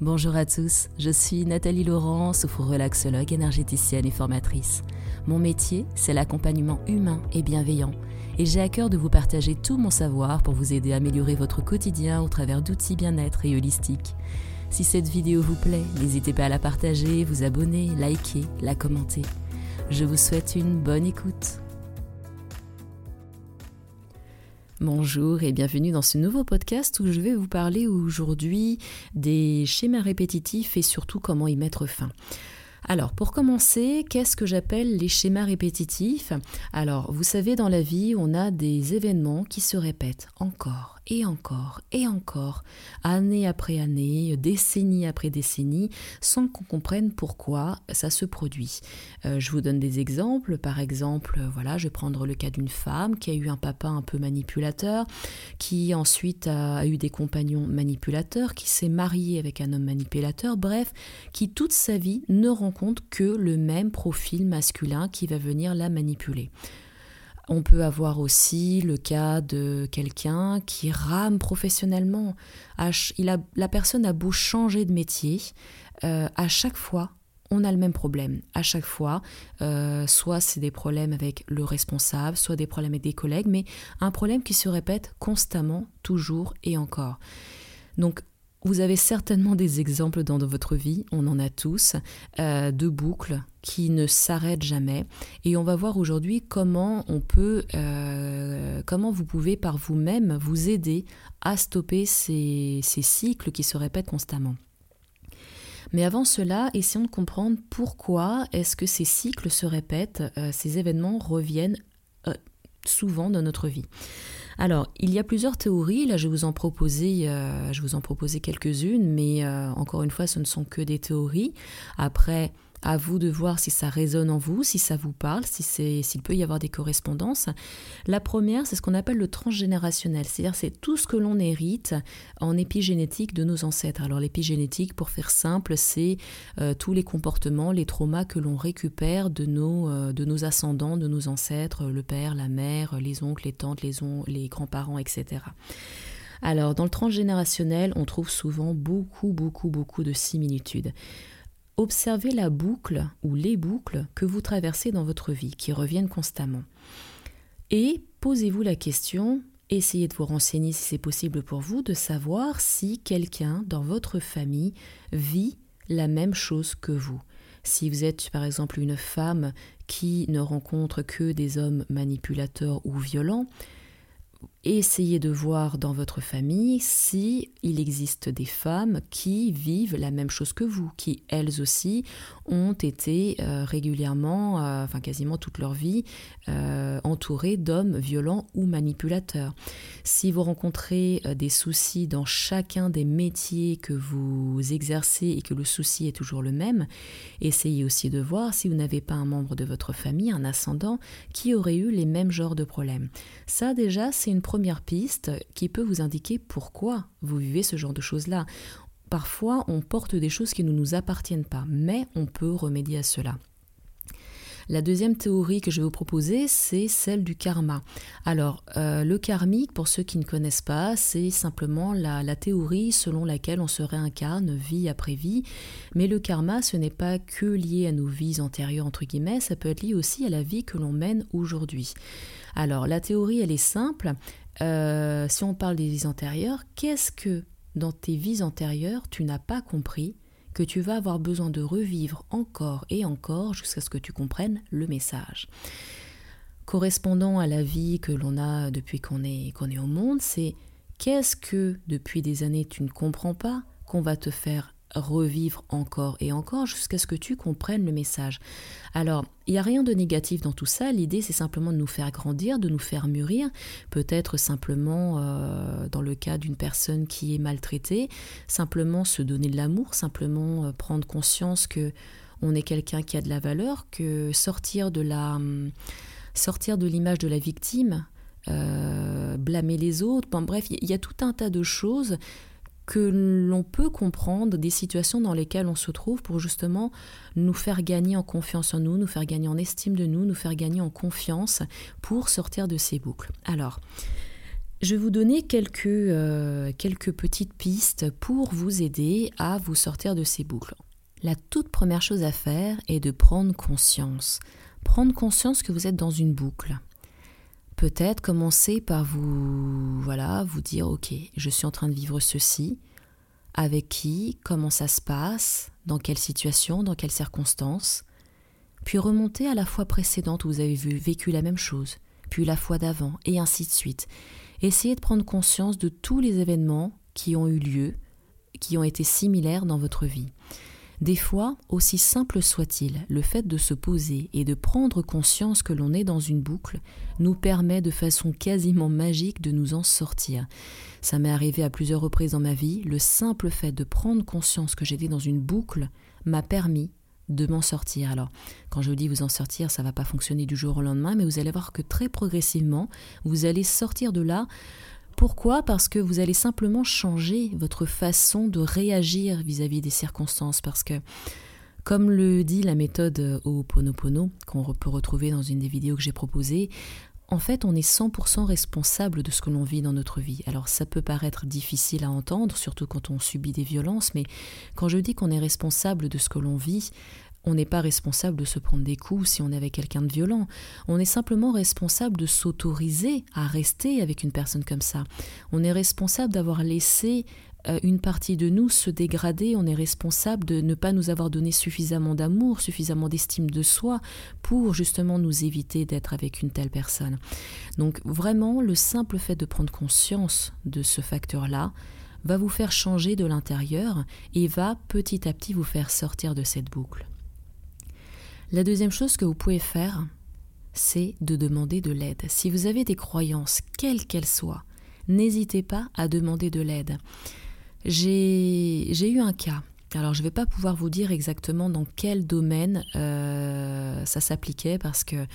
Bonjour à tous, je suis Nathalie Laurent, soufre-relaxologue, énergéticienne et formatrice. Mon métier, c'est l'accompagnement humain et bienveillant, et j'ai à cœur de vous partager tout mon savoir pour vous aider à améliorer votre quotidien au travers d'outils bien-être et holistiques. Si cette vidéo vous plaît, n'hésitez pas à la partager, vous abonner, liker, la commenter. Je vous souhaite une bonne écoute. Bonjour et bienvenue dans ce nouveau podcast où je vais vous parler aujourd'hui des schémas répétitifs et surtout comment y mettre fin. Alors, pour commencer, qu'est-ce que j'appelle les schémas répétitifs? Alors, vous savez, dans la vie, on a des événements qui se répètent encore et encore et encore, année après année, décennie après décennie, sans qu'on comprenne pourquoi ça se produit. Euh, je vous donne des exemples. Par exemple, voilà, je vais prendre le cas d'une femme qui a eu un papa un peu manipulateur, qui ensuite a eu des compagnons manipulateurs, qui s'est mariée avec un homme manipulateur, bref, qui toute sa vie ne rencontre que le même profil masculin qui va venir la manipuler. On peut avoir aussi le cas de quelqu'un qui rame professionnellement. La personne a beau changer de métier, euh, à chaque fois, on a le même problème. À chaque fois, euh, soit c'est des problèmes avec le responsable, soit des problèmes avec des collègues, mais un problème qui se répète constamment, toujours et encore. Donc vous avez certainement des exemples dans votre vie, on en a tous, euh, de boucles qui ne s'arrêtent jamais. Et on va voir aujourd'hui comment on peut, euh, comment vous pouvez par vous-même vous aider à stopper ces, cycles qui se répètent constamment. Mais avant cela, essayons de comprendre pourquoi est-ce que ces cycles se répètent, euh, ces événements reviennent souvent dans notre vie. Alors, il y a plusieurs théories. Là, je vais vous en proposer, euh, quelques-unes, mais euh, encore une fois, ce ne sont que des théories. Après, à vous de voir si ça résonne en vous, si ça vous parle, si c'est, s'il peut y avoir des correspondances. La première, c'est ce qu'on appelle le transgénérationnel, c'est-à-dire c'est tout ce que l'on hérite en épigénétique de nos ancêtres. Alors l'épigénétique, pour faire simple, c'est euh, tous les comportements, les traumas que l'on récupère de nos, euh, de nos ascendants, de nos ancêtres, le père, la mère, les oncles, les tantes, les, les grands-parents, etc. Alors, dans le transgénérationnel, on trouve souvent beaucoup, beaucoup, beaucoup de similitudes. Observez la boucle ou les boucles que vous traversez dans votre vie, qui reviennent constamment. Et posez-vous la question, essayez de vous renseigner si c'est possible pour vous, de savoir si quelqu'un dans votre famille vit la même chose que vous. Si vous êtes par exemple une femme qui ne rencontre que des hommes manipulateurs ou violents, essayez de voir dans votre famille si il existe des femmes qui vivent la même chose que vous, qui elles aussi ont été euh, régulièrement, euh, enfin quasiment toute leur vie, euh, entourées d'hommes violents ou manipulateurs. Si vous rencontrez des soucis dans chacun des métiers que vous exercez et que le souci est toujours le même, essayez aussi de voir si vous n'avez pas un membre de votre famille, un ascendant, qui aurait eu les mêmes genres de problèmes. Ça déjà, c'est une première piste qui peut vous indiquer pourquoi vous vivez ce genre de choses-là. Parfois, on porte des choses qui ne nous appartiennent pas, mais on peut remédier à cela. La deuxième théorie que je vais vous proposer, c'est celle du karma. Alors, euh, le karmique, pour ceux qui ne connaissent pas, c'est simplement la, la, théorie selon laquelle on se réincarne vie après vie. Mais le karma, ce n'est pas que lié à nos vies antérieures, entre guillemets, ça peut être lié aussi à la vie que l'on mène aujourd'hui. Alors, la théorie, elle est simple. Euh, si on parle des vies antérieures, qu'est-ce que dans tes vies antérieures tu n'as pas compris que tu vas avoir besoin de revivre encore et encore jusqu'à ce que tu comprennes le message? Correspondant à la vie que l'on a depuis qu'on est, qu'on est au monde, c'est qu'est-ce que depuis des années tu ne comprends pas qu'on va te faire revivre encore et encore jusqu'à ce que tu comprennes le message. Alors, il n'y a rien de négatif dans tout ça, l'idée c'est simplement de nous faire grandir, de nous faire mûrir, peut-être simplement euh, dans le cas d'une personne qui est maltraitée, simplement se donner de l'amour, simplement euh, prendre conscience que on est quelqu'un qui a de la valeur, que sortir de la hum, sortir de l'image de la victime, euh, blâmer les autres, bref, il y a tout un tas de choses que l'on peut comprendre des situations dans lesquelles on se trouve pour justement nous faire gagner en confiance en nous, nous faire gagner en estime de nous, nous faire gagner en confiance pour sortir de ces boucles. Alors, Je vais vous donner quelques, euh, quelques petites pistes pour vous aider à vous sortir de ces boucles. La toute première chose à faire est de prendre conscience. Prendre conscience que vous êtes dans une boucle. Peut-être commencer par vous voilà, vous dire OK, je suis en train de vivre ceci. Avec qui? Comment ça se passe? Dans quelle situation? Dans quelles circonstances? Puis remonter à la fois précédente où vous avez vu, vécu la même chose, puis la fois d'avant, et ainsi de suite. Essayez de prendre conscience de tous les événements qui ont eu lieu, qui ont été similaires dans votre vie. Des fois, aussi simple soit-il, le fait de se poser et de prendre conscience que l'on est dans une boucle nous permet de façon quasiment magique de nous en sortir. Ça m'est arrivé à plusieurs reprises dans ma vie, le simple fait de prendre conscience que j'étais dans une boucle m'a permis de m'en sortir. Alors, quand je dis vous en sortir, ça va pas fonctionner du jour au lendemain, mais vous allez voir que très progressivement, vous allez sortir de là. Pourquoi? Parce que vous allez simplement changer votre façon de réagir vis-à-vis des circonstances. Parce que, comme le dit la méthode Ho'oponopono, qu'on peut retrouver dans une des vidéos que j'ai proposées, en fait, on est 100% responsable de ce que l'on vit dans notre vie. Alors ça peut paraître difficile à entendre, surtout quand on subit des violences, mais quand je dis qu'on est responsable de ce que l'on vit, on n'est pas responsable de se prendre des coups si on est avec quelqu'un de violent. On est simplement responsable de s'autoriser à rester avec une personne comme ça. On est responsable d'avoir laissé euh, une partie de nous se dégrader, on est responsable de ne pas nous avoir donné suffisamment d'amour, suffisamment d'estime de soi pour justement nous éviter d'être avec une telle personne. Donc vraiment, le simple fait de prendre conscience de ce facteur-là va vous faire changer de l'intérieur et va petit à petit vous faire sortir de cette boucle. La deuxième chose que vous pouvez faire, c'est de demander de l'aide. Si vous avez des croyances, quelles qu'elles soient, n'hésitez pas à demander de l'aide. J'ai eu un cas. Alors je ne vais pas pouvoir vous dire exactement dans quel domaine euh, ça s'appliquait parce que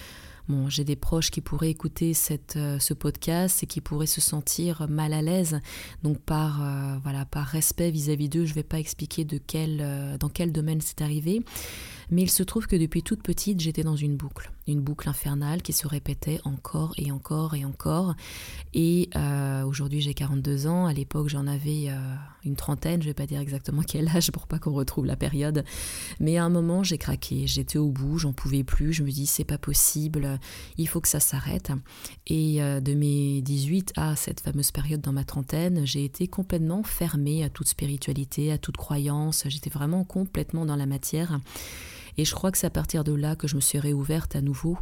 j'ai des proches qui pourraient écouter euh, ce podcast et qui pourraient se sentir mal à l'aise. Donc par, euh, voilà, par respect vis-à-vis d'eux, je ne vais pas expliquer dans quel domaine c'est arrivé. Mais il se trouve que depuis toute petite, j'étais dans une boucle, une boucle infernale qui se répétait encore et encore et encore. Et euh, aujourd'hui, j'ai 42 ans. À l'époque, j'en avais euh, une trentaine. Je ne vais pas dire exactement quel âge pour pas qu'on retrouve la période. Mais à un moment, j'ai craqué. J'étais au bout, j'en pouvais plus. Je me dis, c'est pas possible. Il faut que ça s'arrête. Et euh, de mes 18 à cette fameuse période dans ma trentaine, j'ai été complètement fermée à toute spiritualité, à toute croyance. J'étais vraiment complètement dans la matière. Et je crois que c'est à partir de là que je me suis réouverte à nouveau.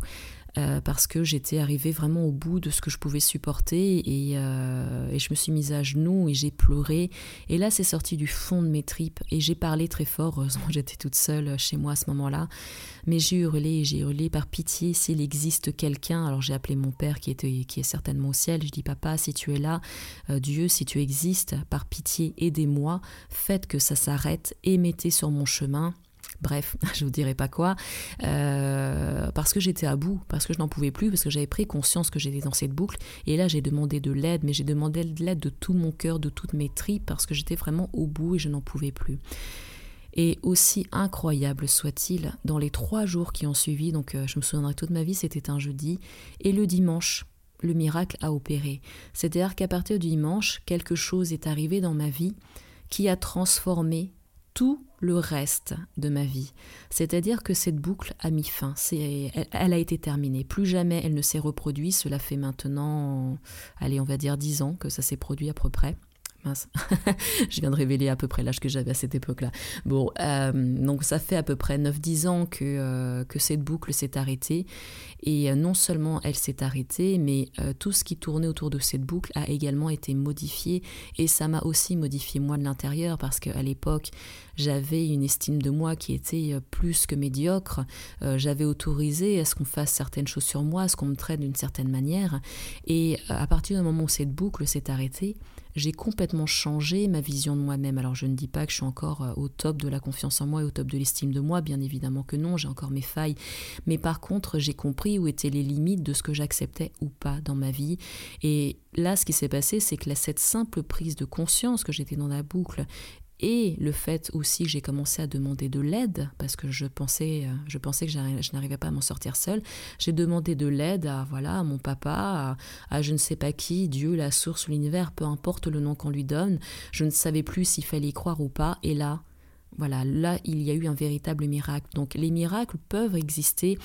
Euh, parce que j'étais arrivée vraiment au bout de ce que je pouvais supporter et, euh, et je me suis mise à genoux et j'ai pleuré. Et là c'est sorti du fond de mes tripes et j'ai parlé très fort, heureusement j'étais toute seule chez moi à ce moment-là, mais j'ai hurlé, j'ai hurlé par pitié s'il existe quelqu'un, alors j'ai appelé mon père qui, était, qui est certainement au ciel, je dis papa si tu es là, euh, Dieu si tu existes, par pitié aidez-moi, faites que ça s'arrête et mettez sur mon chemin bref, je vous dirai pas quoi, euh, parce que j'étais à bout, parce que je n'en pouvais plus, parce que j'avais pris conscience que j'étais dans cette boucle, et là j'ai demandé de l'aide, mais j'ai demandé de l'aide de tout mon cœur, de toutes mes tripes, parce que j'étais vraiment au bout et je n'en pouvais plus. Et aussi incroyable soit-il, dans les trois jours qui ont suivi, donc euh, je me souviendrai toute ma vie, c'était un jeudi, et le dimanche, le miracle a opéré. C'est-à-dire qu'à partir du dimanche, quelque chose est arrivé dans ma vie qui a transformé tout le reste de ma vie. C'est-à-dire que cette boucle a mis fin, elle, elle, a été terminée. Plus jamais elle ne s'est reproduite, cela fait maintenant, allez, on va dire dix ans que ça s'est produit à peu près. Mince, je viens de révéler à peu près l'âge que j'avais à cette époque-là. Bon, euh, donc ça fait à peu près 9-10 ans que, euh, que cette boucle s'est arrêtée. Et euh, non seulement elle s'est arrêtée, mais tout ce qui tournait autour de cette boucle a également été modifié. Et ça m'a aussi modifié moi de l'intérieur parce qu'à l'époque, j'avais une estime de moi qui était plus que médiocre. j'avais autorisé à ce qu'on fasse certaines choses sur moi, à ce qu'on me traite d'une certaine manière. Et à partir du moment où cette boucle s'est arrêtée, j'ai complètement changé ma vision de moi-même. Alors je ne dis pas que je suis encore euh, au top de la confiance en moi et au top de l'estime de moi, bien évidemment que non, j'ai encore mes failles. Mais par contre, j'ai compris où étaient les limites de ce que j'acceptais ou pas dans ma vie. Et là, ce qui s'est passé, c'est que cette simple prise de conscience que j'étais dans la boucle et le fait aussi que j'ai commencé à demander de l'aide parce que je pensais, euh, je pensais que je n'arrivais pas à m'en sortir seule. J'ai demandé de l'aide à voilà à mon papa, à, je ne sais pas qui, Dieu, la source, l'univers, peu importe le nom qu'on lui donne. Je ne savais plus s'il fallait y croire ou pas. Et là, voilà, là, il y a eu un véritable miracle. Donc les miracles peuvent exister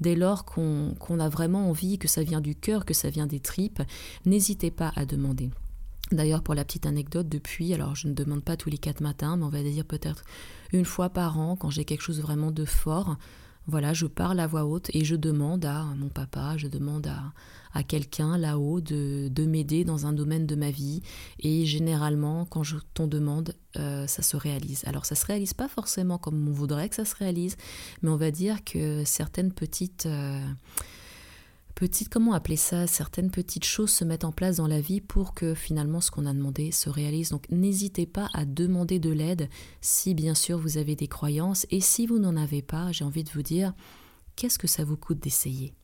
dès lors qu'on a vraiment envie, que ça vient du cœur, que ça vient des tripes. N'hésitez pas à demander. D'ailleurs, pour la petite anecdote, depuis, alors je ne demande pas tous les quatre matins, mais on va dire peut-être une fois par an, quand j'ai quelque chose vraiment de fort, voilà, je parle à voix haute et je demande à mon papa, je demande à, à quelqu'un là-haut de, de m'aider dans un domaine de ma vie. Et généralement, quand je t'en demande, euh, ça se réalise. Alors, ça se réalise pas forcément comme on voudrait que ça se réalise, mais on va dire que certaines petites... Euh, comment appeler ça, certaines petites choses se mettent en place dans la vie pour que finalement ce qu'on a demandé se réalise. Donc n'hésitez pas à demander de l'aide si bien sûr vous avez des croyances et si vous n'en avez pas, j'ai envie de vous dire, qu'est-ce que ça vous coûte d'essayer?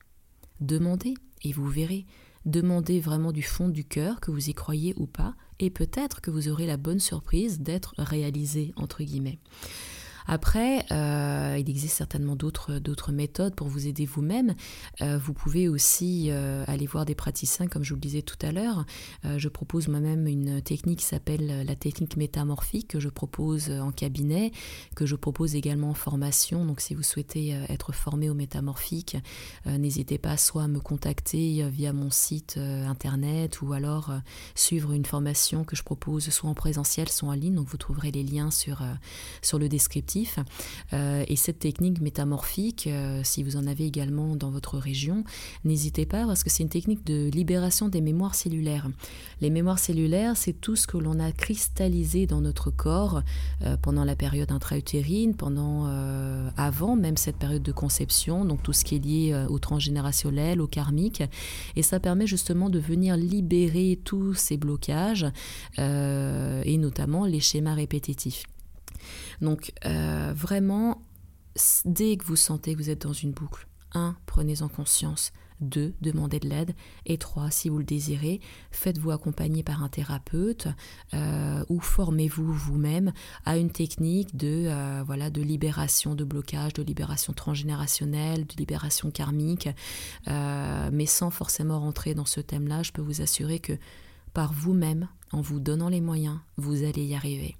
Demandez et vous verrez. Demandez vraiment du fond du cœur que vous y croyez ou pas et peut-être que vous aurez la bonne surprise d'être réalisé entre guillemets. Après, euh, il existe certainement d'autres, méthodes pour vous aider vous-même. Euh, vous pouvez aussi euh, aller voir des praticiens, comme je vous le disais tout à l'heure. je propose moi-même une technique qui s'appelle la technique métamorphique que je propose en cabinet, que je propose également en formation. Donc si vous souhaitez être formé au métamorphique, n'hésitez pas soit à me contacter via mon site internet ou alors suivre une formation que je propose soit en présentiel, soit en ligne. Donc vous trouverez les liens sur, sur le descriptif euh, et cette technique métamorphique, euh, si vous en avez également dans votre région, n'hésitez pas parce que c'est une technique de libération des mémoires cellulaires. Les mémoires cellulaires, c'est tout ce que l'on a cristallisé dans notre corps euh, pendant la période intra-utérine, pendant avant même cette période de conception, donc tout ce qui est lié au transgénérationnel, au karmique. Et ça permet justement de venir libérer tous ces blocages et notamment les schémas répétitifs. Donc euh, vraiment, dès que vous sentez que vous êtes dans une boucle, 1. Prenez-en conscience. 2. Demandez de l'aide. Et 3. Si vous le désirez, faites-vous accompagner par un thérapeute euh, ou formez-vous vous-même à une technique de, euh, voilà, de libération de blocage, de libération transgénérationnelle, de libération karmique. mais sans forcément rentrer dans ce thème-là, je peux vous assurer que par vous-même, en vous donnant les moyens, vous allez y arriver.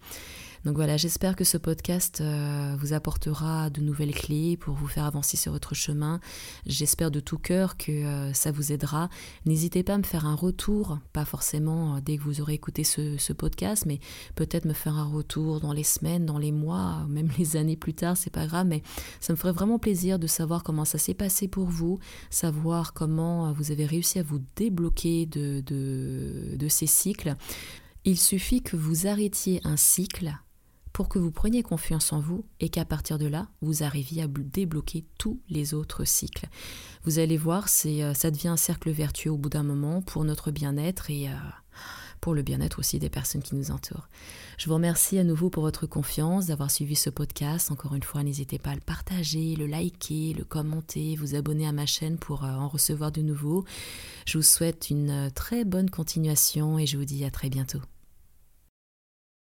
Donc voilà, j'espère que ce podcast euh, vous apportera de nouvelles clés pour vous faire avancer sur votre chemin. J'espère de tout cœur que euh, ça vous aidera. N'hésitez pas à me faire un retour, pas forcément euh, dès que vous aurez écouté ce, podcast, mais peut-être me faire un retour dans les semaines, dans les mois, même les années plus tard, c'est pas grave, mais ça me ferait vraiment plaisir de savoir comment ça s'est passé pour vous, savoir comment vous avez réussi à vous débloquer de, de ces cycles. Il suffit que vous arrêtiez un cycle pour que vous preniez confiance en vous et qu'à partir de là, vous arriviez à débloquer tous les autres cycles. Vous allez voir, c'est, euh, ça devient un cercle vertueux au bout d'un moment pour notre bien-être et euh, pour le bien-être aussi des personnes qui nous entourent. Je vous remercie à nouveau pour votre confiance, d'avoir suivi ce podcast. Encore une fois, n'hésitez pas à le partager, le liker, le commenter, vous abonner à ma chaîne pour euh, en recevoir de nouveaux. Je vous souhaite une très bonne continuation et je vous dis à très bientôt.